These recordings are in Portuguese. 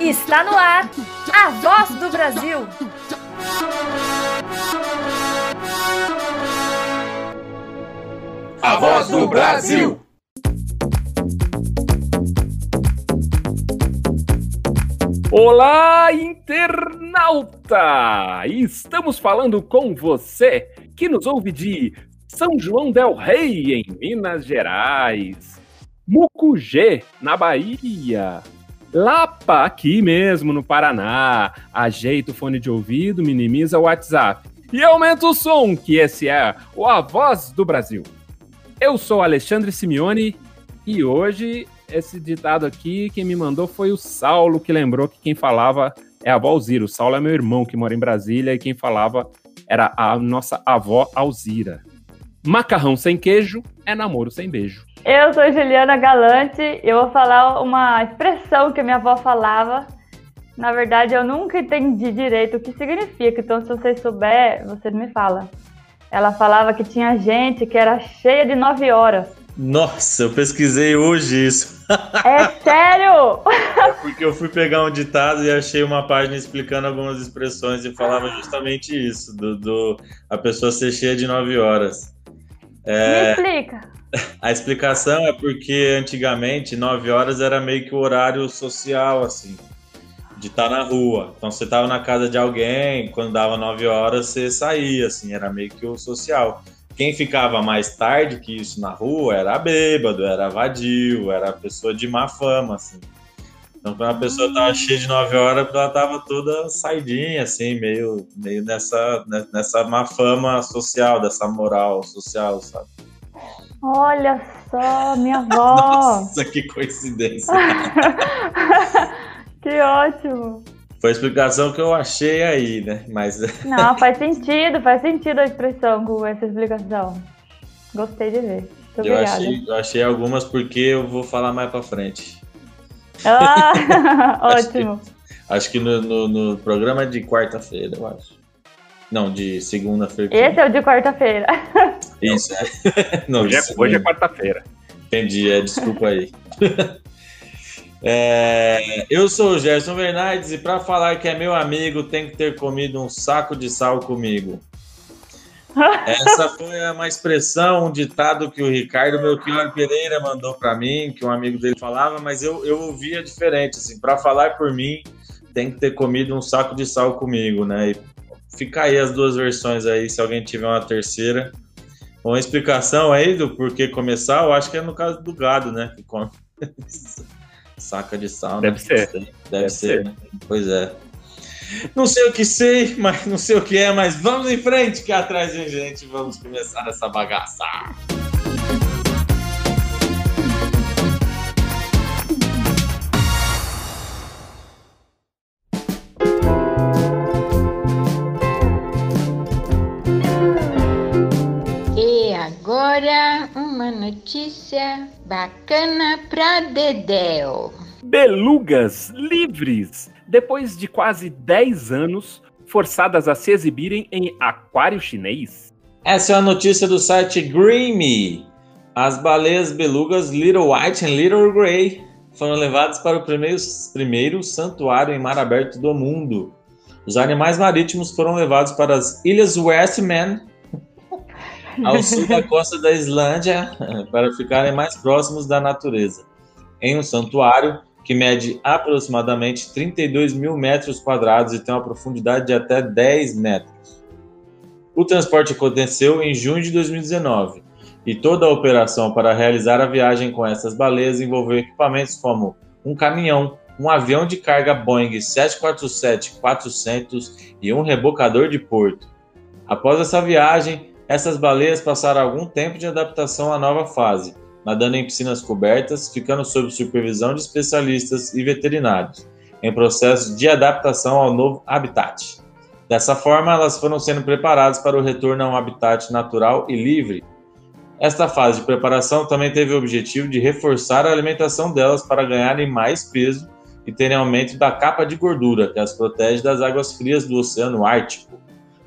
Está no ar a voz do Brasil. A voz do Brasil. Olá, internauta! Estamos falando com você que nos ouve de São João del Rei, em Minas Gerais, Mucugê, na Bahia, Lapa, aqui mesmo no Paraná. Ajeita o fone de ouvido, minimiza o WhatsApp e aumenta o som, que esse é o A Voz do Brasil. Eu sou Alexandre Simeone e hoje esse ditado aqui, quem me mandou foi o Saulo, que lembrou que quem falava é a avó Alzira. O Saulo é meu irmão que mora em Brasília e quem falava era a nossa avó Alzira. Macarrão sem queijo é namoro sem beijo. Eu sou Juliana Galante e eu vou falar uma expressão que minha avó falava. Na verdade, eu nunca entendi direito o que significa, então se você souber, você me fala. Ela falava que tinha gente que era cheia de nove horas. Nossa, eu pesquisei hoje isso. É sério? É porque eu fui pegar um ditado e achei uma página explicando algumas expressões e falava justamente isso, do, do a pessoa ser cheia de nove horas. É, Me explica. A explicação é porque antigamente nove horas era meio que o horário social, assim, de estar tá na rua. Então você estava na casa de alguém, quando dava nove horas você saía, assim, era meio que o social. Quem ficava mais tarde que isso na rua era bêbado, era vadio, era pessoa de má fama, assim. Então, quando a pessoa estava cheia de nove horas, ela estava toda saidinha, assim, meio, meio nessa, nessa má fama social, dessa moral social, sabe? Olha só, minha avó. Nossa, que coincidência. que ótimo. Foi a explicação que eu achei aí, né? Mas. Não, faz sentido, faz sentido a expressão com essa explicação. Gostei de ver. Muito eu achei, eu achei algumas porque eu vou falar mais pra frente. Ah, ótimo. Acho que, acho que no, no, no programa de quarta-feira, eu acho. Não, de segunda-feira. Esse é o de quarta-feira. Isso, é. Não, hoje, é, hoje é quarta-feira. Entendi, é, desculpa aí. é, eu sou o Gerson Bernardes e para falar que é meu amigo tem que ter comido um saco de sal comigo. Essa foi uma expressão, um ditado que o Ricardo Melchior Pereira mandou para mim, que um amigo dele falava, mas eu, eu ouvia diferente, assim, para falar por mim, tem que ter comido um saco de sal comigo, né? E fica aí as duas versões aí, se alguém tiver uma terceira. Uma explicação aí do porquê começar, eu acho que é no caso do gado, né? Que come saca de sal. Deve né? ser. Deve, Deve ser, ser. Né? Pois é. Não sei o que sei, mas não sei o que é, mas vamos em frente que atrás de gente vamos começar essa bagaça. E agora uma notícia bacana pra Dedéu. Belugas livres depois de quase 10 anos forçadas a se exibirem em aquário chinês. Essa é a notícia do site Greamy. As baleias belugas Little White e Little Grey foram levadas para o primeiro, primeiro santuário em mar aberto do mundo. Os animais marítimos foram levados para as Ilhas Westman, ao sul da costa da Islândia, para ficarem mais próximos da natureza. Em um santuário, que mede aproximadamente 32 mil metros quadrados e tem uma profundidade de até 10 metros. O transporte aconteceu em junho de 2019 e toda a operação para realizar a viagem com essas baleias envolveu equipamentos como um caminhão, um avião de carga Boeing 747-400 e um rebocador de porto. Após essa viagem, essas baleias passaram algum tempo de adaptação à nova fase, nadando em piscinas cobertas, ficando sob supervisão de especialistas e veterinários, em processo de adaptação ao novo habitat. Dessa forma, elas foram sendo preparadas para o retorno a um habitat natural e livre. Esta fase de preparação também teve o objetivo de reforçar a alimentação delas para ganharem mais peso e terem aumento da capa de gordura que as protege das águas frias do Oceano Ártico.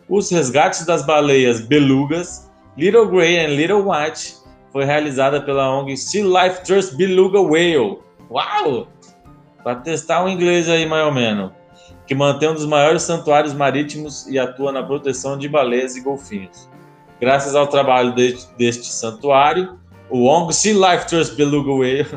Os resgates das baleias belugas, Little Grey e Little White foi realizada pela ONG Sea Life Trust Beluga Whale. Uau! Para testar o inglês aí, mais ou menos. Que mantém um dos maiores santuários marítimos e atua na proteção de baleias e golfinhos. Graças ao trabalho deste, deste santuário, o ONG Sea Life Trust Beluga Whale,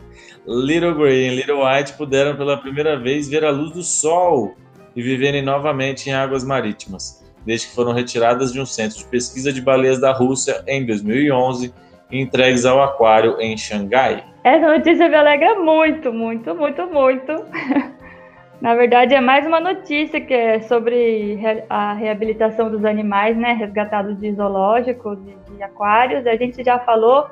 Little Grey e Little White puderam pela primeira vez ver a luz do sol e viverem novamente em águas marítimas, desde que foram retiradas de um centro de pesquisa de baleias da Rússia em 2011 e entregues ao aquário em Xangai. Essa notícia me alegra muito, muito, muito, muito. Na verdade, é mais uma notícia que é sobre a reabilitação dos animais, né, resgatados de zoológicos e de aquários. A gente já falou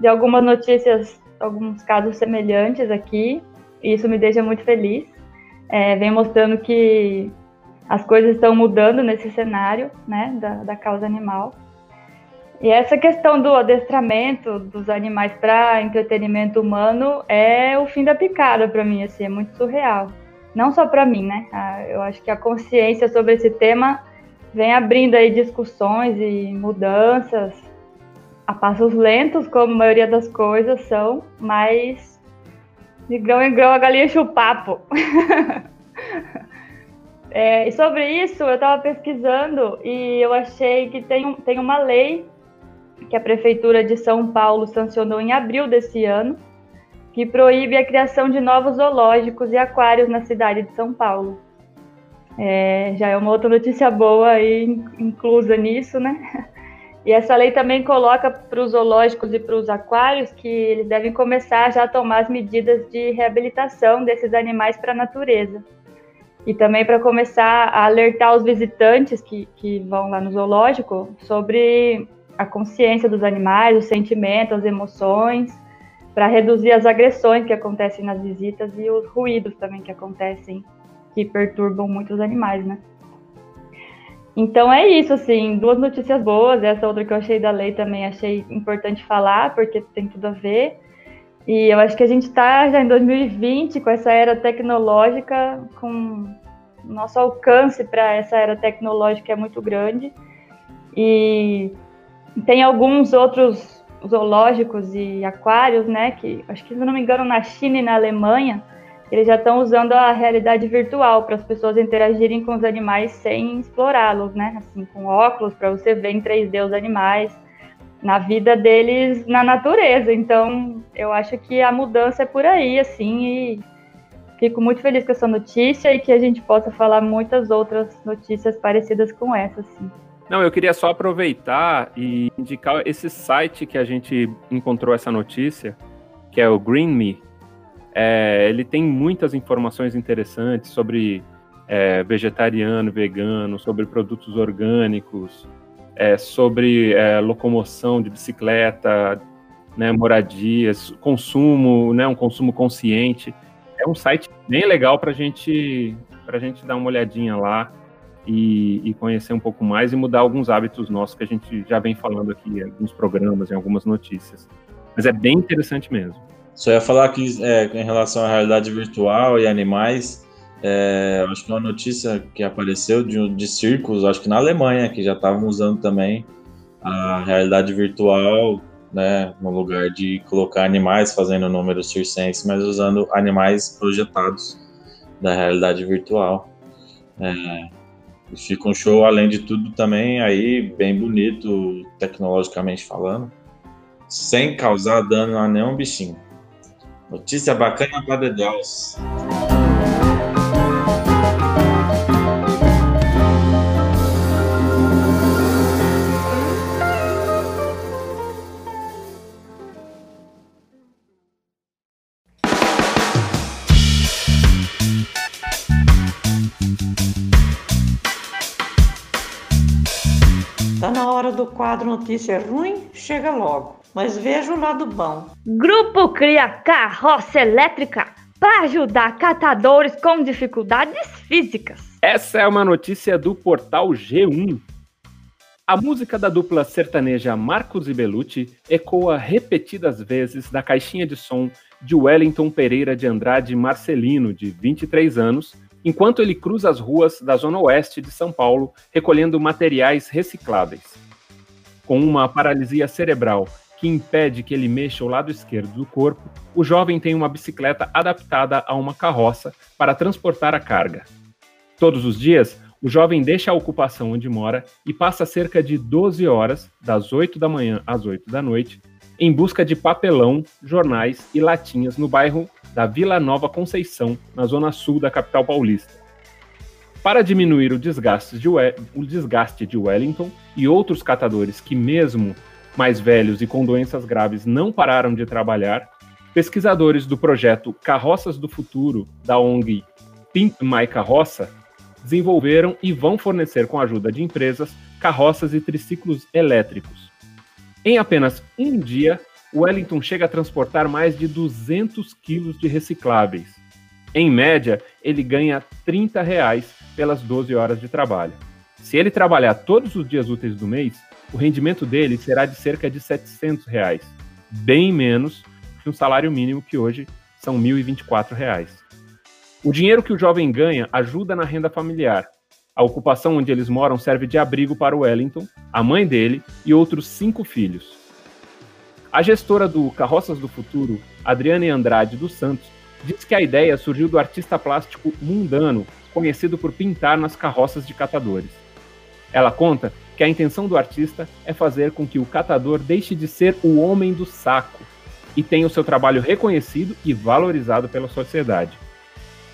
de algumas notícias, alguns casos semelhantes aqui, e isso me deixa muito feliz. É, vem mostrando que as coisas estão mudando nesse cenário, né, da, da causa animal. E essa questão do adestramento dos animais para entretenimento humano é o fim da picada para mim, assim, é muito surreal. Não só para mim, né? Eu acho que a consciência sobre esse tema vem abrindo aí discussões e mudanças a passos lentos, como a maioria das coisas são, mas de grão em grão a galinha enche o papo. é, e sobre isso, eu estava pesquisando e eu achei que tem, tem uma lei que a Prefeitura de São Paulo sancionou em abril desse ano, que proíbe a criação de novos zoológicos e aquários na cidade de São Paulo. É, já é uma outra notícia boa aí, inclusa nisso, né? E essa lei também coloca para os zoológicos e para os aquários que eles devem começar já a tomar as medidas de reabilitação desses animais para a natureza. E também para começar a alertar os visitantes que, que vão lá no zoológico sobre a consciência dos animais, os sentimentos, as emoções, para reduzir as agressões que acontecem nas visitas e os ruídos também que acontecem, que perturbam muito os animais, né? Então é isso, assim, duas notícias boas, essa outra que eu achei da lei também achei importante falar, porque tem tudo a ver. E eu acho que a gente está já em 2020 com essa era tecnológica, com nosso alcance para essa era tecnológica é muito grande. E tem alguns outros zoológicos e aquários, né? Que acho que, se não me engano, na China e na Alemanha, eles já estão usando a realidade virtual para as pessoas interagirem com os animais sem explorá-los, né? Assim, com óculos para você ver em 3D os animais na vida deles na natureza. Então, eu acho que a mudança é por aí, assim, e fico muito feliz com essa notícia e que a gente possa falar muitas outras notícias parecidas com essa, assim. Não, eu queria só aproveitar e indicar esse site que a gente encontrou essa notícia, que é o Green Me. É, ele tem muitas informações interessantes sobre é, vegetariano, vegano, sobre produtos orgânicos, é, sobre é, locomoção de bicicleta, né, moradias, consumo, né, um consumo consciente. É um site bem legal para gente, a gente dar uma olhadinha lá e, e, conhecer um pouco mais e mudar alguns hábitos nossos que a gente já vem falando aqui em alguns programas, em algumas notícias. Mas é bem interessante mesmo. Só ia falar que é, em relação à realidade virtual e animais, é, acho que uma notícia que apareceu de, de circos, acho que na Alemanha, que já estavam usando também a realidade virtual, né, no lugar de colocar animais fazendo números circenses, mas usando animais projetados da realidade virtual. É, e fica um show, além de tudo, também aí bem bonito, tecnologicamente falando, sem causar dano a nenhum bichinho. Notícia bacana para do quadro Notícia Ruim chega logo, mas veja o lado bom. Grupo cria carroça elétrica para ajudar catadores com dificuldades físicas. Essa é uma notícia do portal G1. A música da dupla sertaneja Marcos e Belucci ecoa repetidas vezes da caixinha de som de Wellington Pereira de Andrade Marcelino, de 23 anos, enquanto ele cruza as ruas da zona oeste de São Paulo recolhendo materiais recicláveis com uma paralisia cerebral que impede que ele mexa o lado esquerdo do corpo, o jovem tem uma bicicleta adaptada a uma carroça para transportar a carga. Todos os dias, o jovem deixa a ocupação onde mora e passa cerca de 12 horas, das 8 da manhã às 8 da noite, em busca de papelão, jornais e latinhas no bairro da Vila Nova Conceição, na zona sul da capital paulista. Para diminuir o desgaste de, o desgaste de Wellington e outros catadores que, mesmo mais velhos e com doenças graves, não pararam de trabalhar, pesquisadores do projeto Carroças do Futuro, da ONG Pimp My Carroça, desenvolveram e vão fornecer, com a ajuda de empresas, carroças e triciclos elétricos. Em apenas um dia, Wellington chega a transportar mais de 200 quilos de recicláveis. Em média, ele ganha 30 reais pelas 12 horas de trabalho. Se ele trabalhar todos os dias úteis do mês, o rendimento dele será de cerca de 700 reais, bem menos que um salário mínimo que hoje são 1.024 reais. O dinheiro que o jovem ganha ajuda na renda familiar. A ocupação onde eles moram serve de abrigo para o Wellington, a mãe dele e outros cinco filhos. A gestora do Carroças do Futuro, Adriane Andrade dos Santos, diz que a ideia surgiu do artista plástico mundano, conhecido por pintar nas carroças de catadores. Ela conta que a intenção do artista é fazer com que o catador deixe de ser o homem do saco e tenha o seu trabalho reconhecido e valorizado pela sociedade.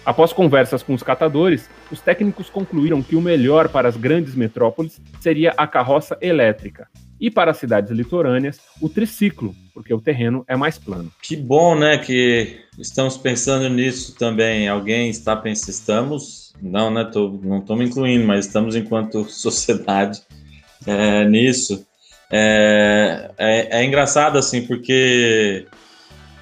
Após conversas com os catadores, os técnicos concluíram que o melhor para as grandes metrópoles seria a carroça elétrica, e para as cidades litorâneas, o triciclo, porque o terreno é mais plano. Que bom, né, que estamos pensando nisso também. Alguém está pensando, estamos, não, né, tô, não estou me incluindo, mas estamos enquanto sociedade é, nisso. É, é, é, engraçado, assim, porque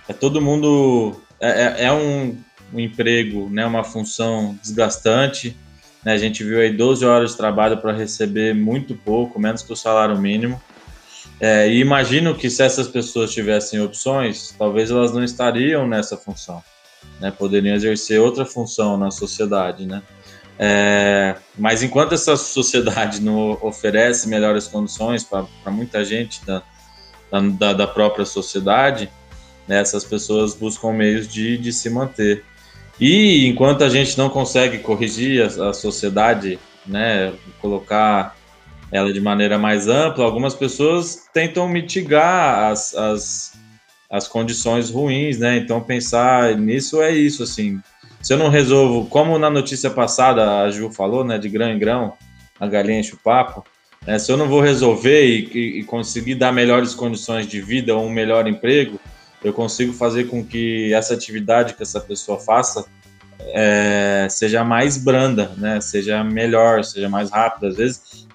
é todo mundo... é, é, é um um emprego, né, uma função desgastante. Né, a gente viu aí 12 horas de trabalho para receber muito pouco, menos que o salário mínimo. É, e imagino que se essas pessoas tivessem opções, talvez elas não estariam nessa função, né? Poderiam exercer outra função na sociedade, né? É, mas enquanto essa sociedade não oferece melhores condições para muita gente da, da, da própria sociedade, né, essas pessoas buscam meios de, de se manter. E enquanto a gente não consegue corrigir a, a sociedade, né, colocar ela de maneira mais ampla, algumas pessoas tentam mitigar as, as, as condições ruins, né? Então pensar nisso é isso, assim. Se eu não resolvo, como na notícia passada a Ju falou, né, de grão em grão, a galinha enche o papo, né, se eu não vou resolver e, e conseguir dar melhores condições de vida ou um melhor emprego, eu consigo fazer com que essa atividade que essa pessoa faça é, seja mais branda, né? Seja melhor, seja mais rápida. Às vezes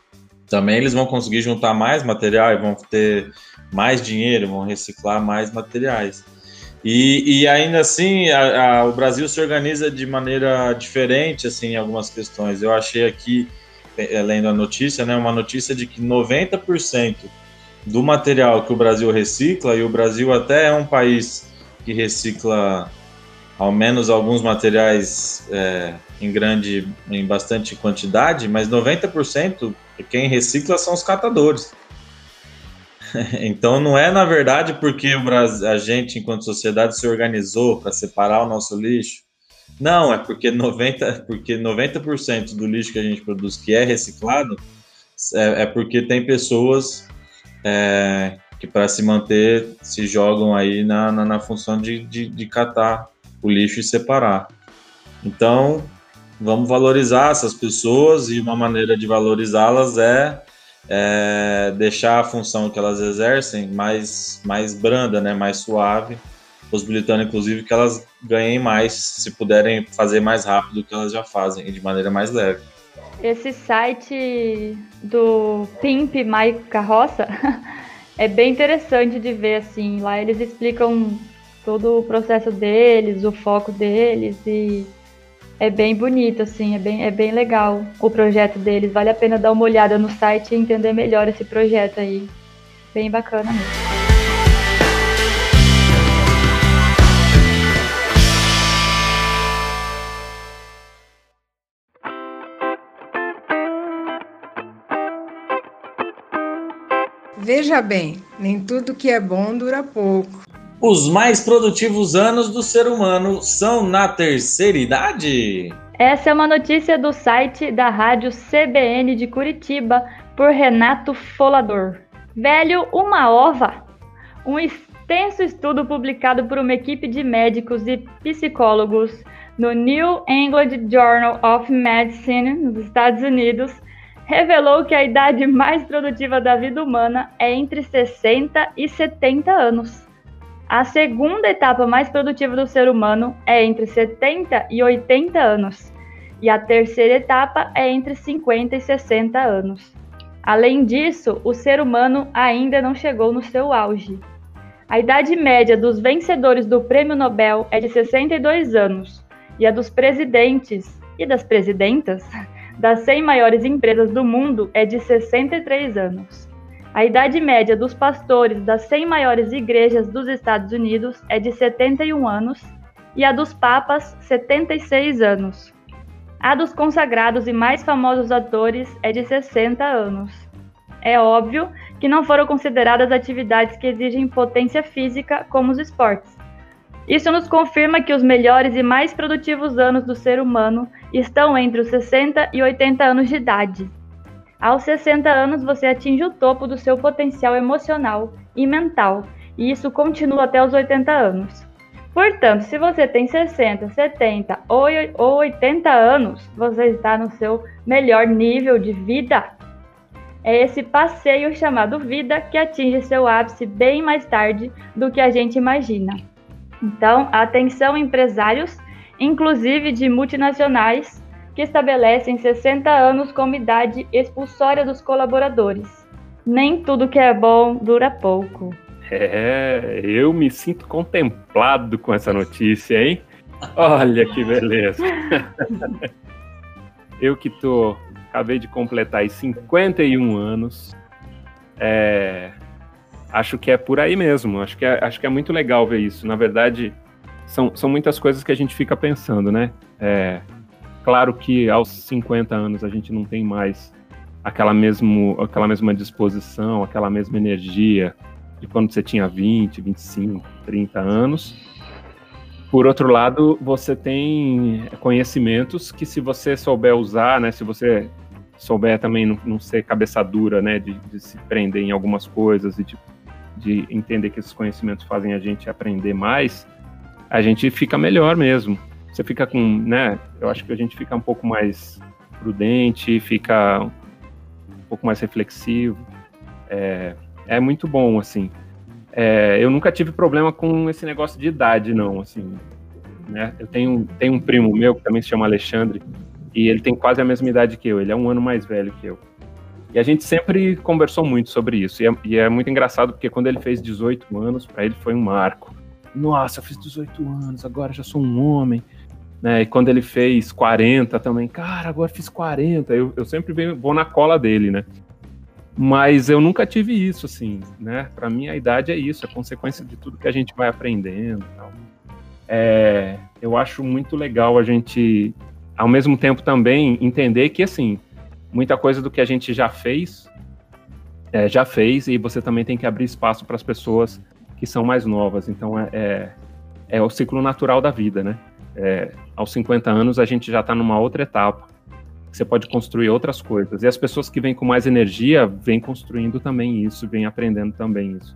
também eles vão conseguir juntar mais material e vão ter mais dinheiro, vão reciclar mais materiais. E, e ainda assim, a, a, o Brasil se organiza de maneira diferente assim, em algumas questões. Eu achei aqui, é, lendo a notícia, né, uma notícia de que 90% do material que o Brasil recicla, e o Brasil até é um país que recicla ao menos alguns materiais é, em grande, em bastante quantidade, mas 90% quem recicla são os catadores. então não é na verdade porque o Brasil, a gente enquanto sociedade se organizou para separar o nosso lixo. Não, é porque 90%, porque 90 do lixo que a gente produz que é reciclado é, é porque tem pessoas é, que para se manter se jogam aí na, na, na função de, de, de, catar o lixo e separar. Então, vamos valorizar essas pessoas e uma maneira de valorizá-las é, é, deixar a função que elas exercem mais, mais branda, né, mais suave, possibilitando inclusive que elas ganhem mais se puderem fazer mais rápido do que elas já fazem e de maneira mais leve. Esse site do Pimp My Carroça é bem interessante de ver assim. Lá eles explicam todo o processo deles, o foco deles e é bem bonito assim, é bem, é bem legal o projeto deles. Vale a pena dar uma olhada no site e entender melhor esse projeto aí. Bem bacana mesmo. Veja bem, nem tudo que é bom dura pouco. Os mais produtivos anos do ser humano são na terceira idade? Essa é uma notícia do site da rádio CBN de Curitiba, por Renato Folador. Velho, uma ova. Um extenso estudo publicado por uma equipe de médicos e psicólogos no New England Journal of Medicine, nos Estados Unidos, revelou que a idade mais produtiva da vida humana é entre 60 e 70 anos. A segunda etapa mais produtiva do ser humano é entre 70 e 80 anos, e a terceira etapa é entre 50 e 60 anos. Além disso, o ser humano ainda não chegou no seu auge. A idade média dos vencedores do Prêmio Nobel é de 62 anos, e a dos presidentes e das presidentas das 100 maiores empresas do mundo é de 63 anos. A idade média dos pastores das 100 maiores igrejas dos Estados Unidos é de 71 anos e a dos papas, 76 anos. A dos consagrados e mais famosos atores é de 60 anos. É óbvio que não foram consideradas atividades que exigem potência física, como os esportes. Isso nos confirma que os melhores e mais produtivos anos do ser humano estão entre os 60 e 80 anos de idade. Aos 60 anos, você atinge o topo do seu potencial emocional e mental, e isso continua até os 80 anos. Portanto, se você tem 60, 70 ou 80 anos, você está no seu melhor nível de vida. É esse passeio chamado vida que atinge seu ápice bem mais tarde do que a gente imagina. Então, atenção empresários, inclusive de multinacionais, que estabelecem 60 anos como idade expulsória dos colaboradores. Nem tudo que é bom dura pouco. É, eu me sinto contemplado com essa notícia, hein? Olha que beleza. eu que tô, acabei de completar aí 51 anos, é, acho que é por aí mesmo. Acho que é, acho que é muito legal ver isso. Na verdade, são, são muitas coisas que a gente fica pensando, né? É, Claro que aos 50 anos a gente não tem mais aquela, mesmo, aquela mesma disposição, aquela mesma energia de quando você tinha 20, 25, 30 anos. Por outro lado, você tem conhecimentos que se você souber usar, né, se você souber também não, não ser cabeça dura, né, de, de, se prender em algumas coisas e de, de entender que esses conhecimentos fazem a gente aprender mais, a gente fica melhor mesmo você fica com, né? Eu acho que a gente fica um pouco mais prudente, fica um pouco mais reflexivo. É, é muito bom, assim. É, eu nunca tive problema com esse negócio de idade, não, assim. Né? Eu tenho, tenho um primo meu que também se chama Alexandre e ele tem quase a mesma idade que eu. Ele é um ano mais velho que eu. E a gente sempre conversou muito sobre isso. E é, e é muito engraçado porque quando ele fez 18 anos, para ele foi um marco. Nossa, eu fiz 18 anos, agora já sou um homem. Né? E quando ele fez 40 também, cara, agora fiz 40. Eu, eu sempre vou na cola dele, né? Mas eu nunca tive isso, assim, né? Para mim, a idade é isso, é consequência de tudo que a gente vai aprendendo. É, eu acho muito legal a gente, ao mesmo tempo, também entender que, assim, muita coisa do que a gente já fez, é, já fez, e você também tem que abrir espaço para as pessoas que são mais novas. Então, é, é, é o ciclo natural da vida, né? É, aos 50 anos a gente já está numa outra etapa. Você pode construir outras coisas. E as pessoas que vêm com mais energia vêm construindo também isso, vêm aprendendo também isso.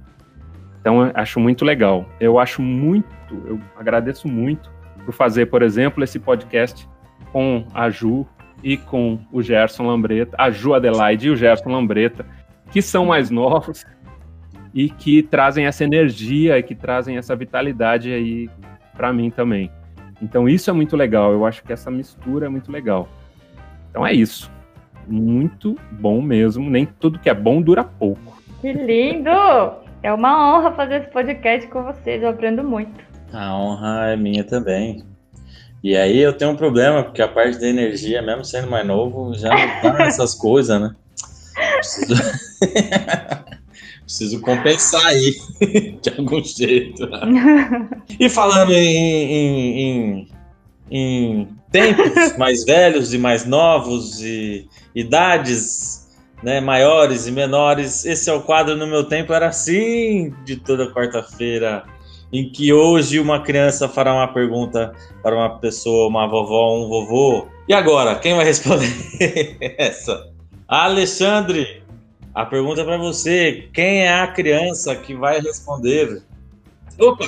Então, acho muito legal. Eu acho muito, eu agradeço muito por fazer, por exemplo, esse podcast com a Ju e com o Gerson Lambreta, a Ju Adelaide e o Gerson Lambreta, que são mais novos e que trazem essa energia e que trazem essa vitalidade aí para mim também. Então isso é muito legal. Eu acho que essa mistura é muito legal. Então é isso. Muito bom mesmo. Nem tudo que é bom dura pouco. Que lindo! É uma honra fazer esse podcast com vocês. Eu aprendo muito. A honra é minha também. E aí eu tenho um problema, porque a parte da energia, mesmo sendo mais novo, já não tá nessas coisas, né? Preciso... Preciso compensar aí, de algum jeito. e falando em, em, em, em tempos mais velhos e mais novos e idades, né, maiores e menores. Esse é o quadro No Meu Tempo Era Assim, de toda quarta-feira, em que hoje uma criança fará uma pergunta para uma pessoa, uma vovó, um vovô. E agora, quem vai responder essa? Alexandre, a pergunta é para você. Quem é a criança que vai responder? Opa!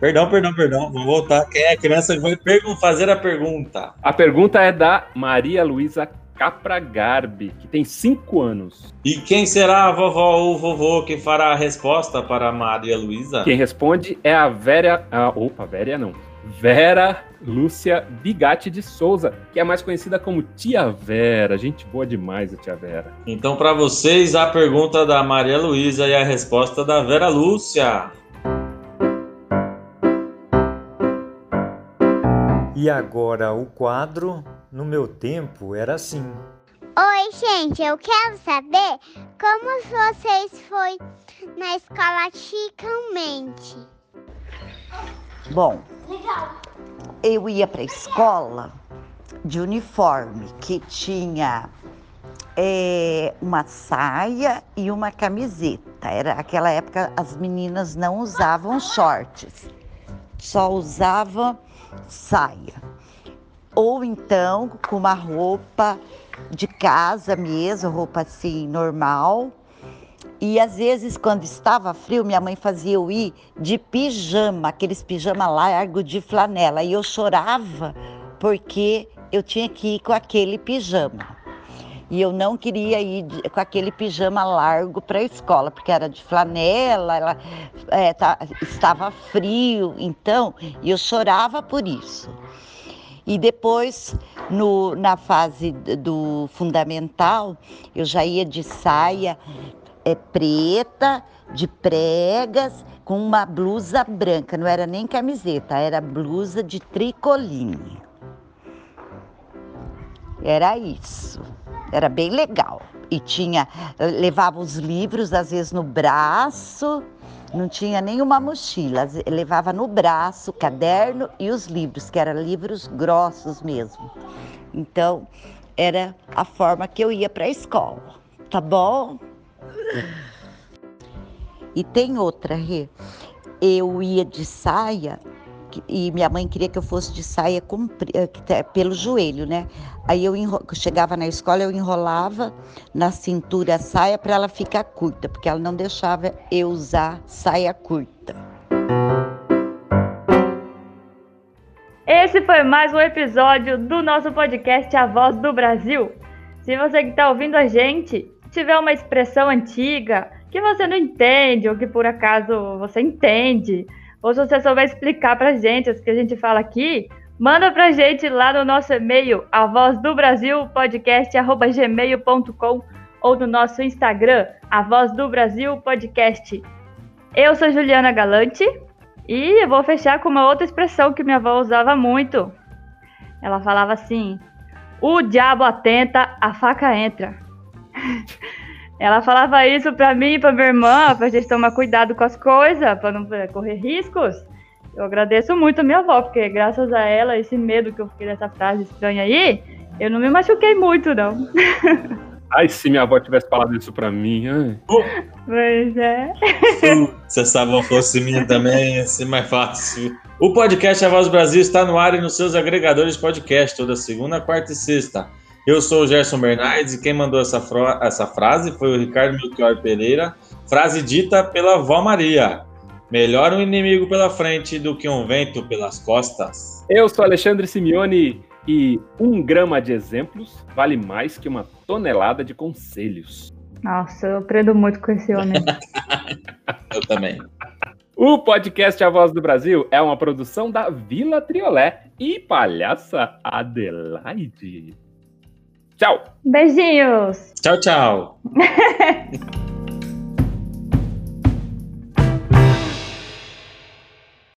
Perdão, perdão, perdão. Vou voltar. Quem é a criança que vai fazer a pergunta? A pergunta é da Maria Luísa Capra Garbi, que tem 5 anos. E quem será a vovó ou o vovô que fará a resposta para a Maria Luísa? Quem responde é a Vera. A, opa, Vera não. Vera Lúcia Bigatti de Souza, que é mais conhecida como Tia Vera. Gente boa demais, a Tia Vera. Então, para vocês, a pergunta da Maria Luísa e a resposta da Vera Lúcia. E agora o quadro No meu tempo era assim. Oi, gente, eu quero saber como vocês foi na escola chicamente. Bom, eu ia para a escola de uniforme que tinha é, uma saia e uma camiseta. Era aquela época as meninas não usavam shorts, só usavam saia. Ou então com uma roupa de casa mesmo, roupa assim normal. E às vezes, quando estava frio, minha mãe fazia eu ir de pijama, aqueles pijama largo de flanela. E eu chorava porque eu tinha que ir com aquele pijama. E eu não queria ir com aquele pijama largo para a escola, porque era de flanela, ela, é, tá, estava frio, então eu chorava por isso. E depois, no, na fase do fundamental, eu já ia de saia é, preta, de pregas, com uma blusa branca, não era nem camiseta, era blusa de tricoline. Era isso. Era bem legal. E tinha, levava os livros, às vezes, no braço, não tinha nenhuma mochila, levava no braço caderno e os livros, que eram livros grossos mesmo. Então, era a forma que eu ia para a escola, tá bom? E tem outra, Rê. Eu ia de saia e minha mãe queria que eu fosse de saia comprida, pelo joelho, né? Aí eu chegava na escola, eu enrolava na cintura a saia para ela ficar curta, porque ela não deixava eu usar saia curta. Esse foi mais um episódio do nosso podcast A Voz do Brasil. Se você que está ouvindo a gente tiver uma expressão antiga que você não entende ou que por acaso você entende, ou se você souber explicar pra gente o que a gente fala aqui, manda pra gente lá no nosso e-mail, a voz do Brasil podcast@gmail.com ou no nosso Instagram, a voz do Brasil podcast. Eu sou Juliana Galante e eu vou fechar com uma outra expressão que minha avó usava muito. Ela falava assim: "O diabo atenta, a faca entra". Ela falava isso pra mim e pra minha irmã, pra gente tomar cuidado com as coisas, pra não correr riscos. Eu agradeço muito a minha avó, porque graças a ela, esse medo que eu fiquei dessa frase estranha aí, eu não me machuquei muito, não. Ai, se minha avó tivesse falado isso pra mim. Ai. Pois é. Se essa avó fosse minha também, ia ser mais fácil. O podcast A Voz do Brasil está no ar e nos seus agregadores de podcast, toda segunda, quarta e sexta. Eu sou o Gerson Bernardes e quem mandou essa, essa frase foi o Ricardo Melchior Pereira, frase dita pela Vó Maria. Melhor um inimigo pela frente do que um vento pelas costas. Eu sou Alexandre Simeone e um grama de exemplos vale mais que uma tonelada de conselhos. Nossa, eu aprendo muito com esse homem. eu também. O podcast A Voz do Brasil é uma produção da Vila Triolé e Palhaça Adelaide. Tchau. Beijinhos. Tchau, tchau.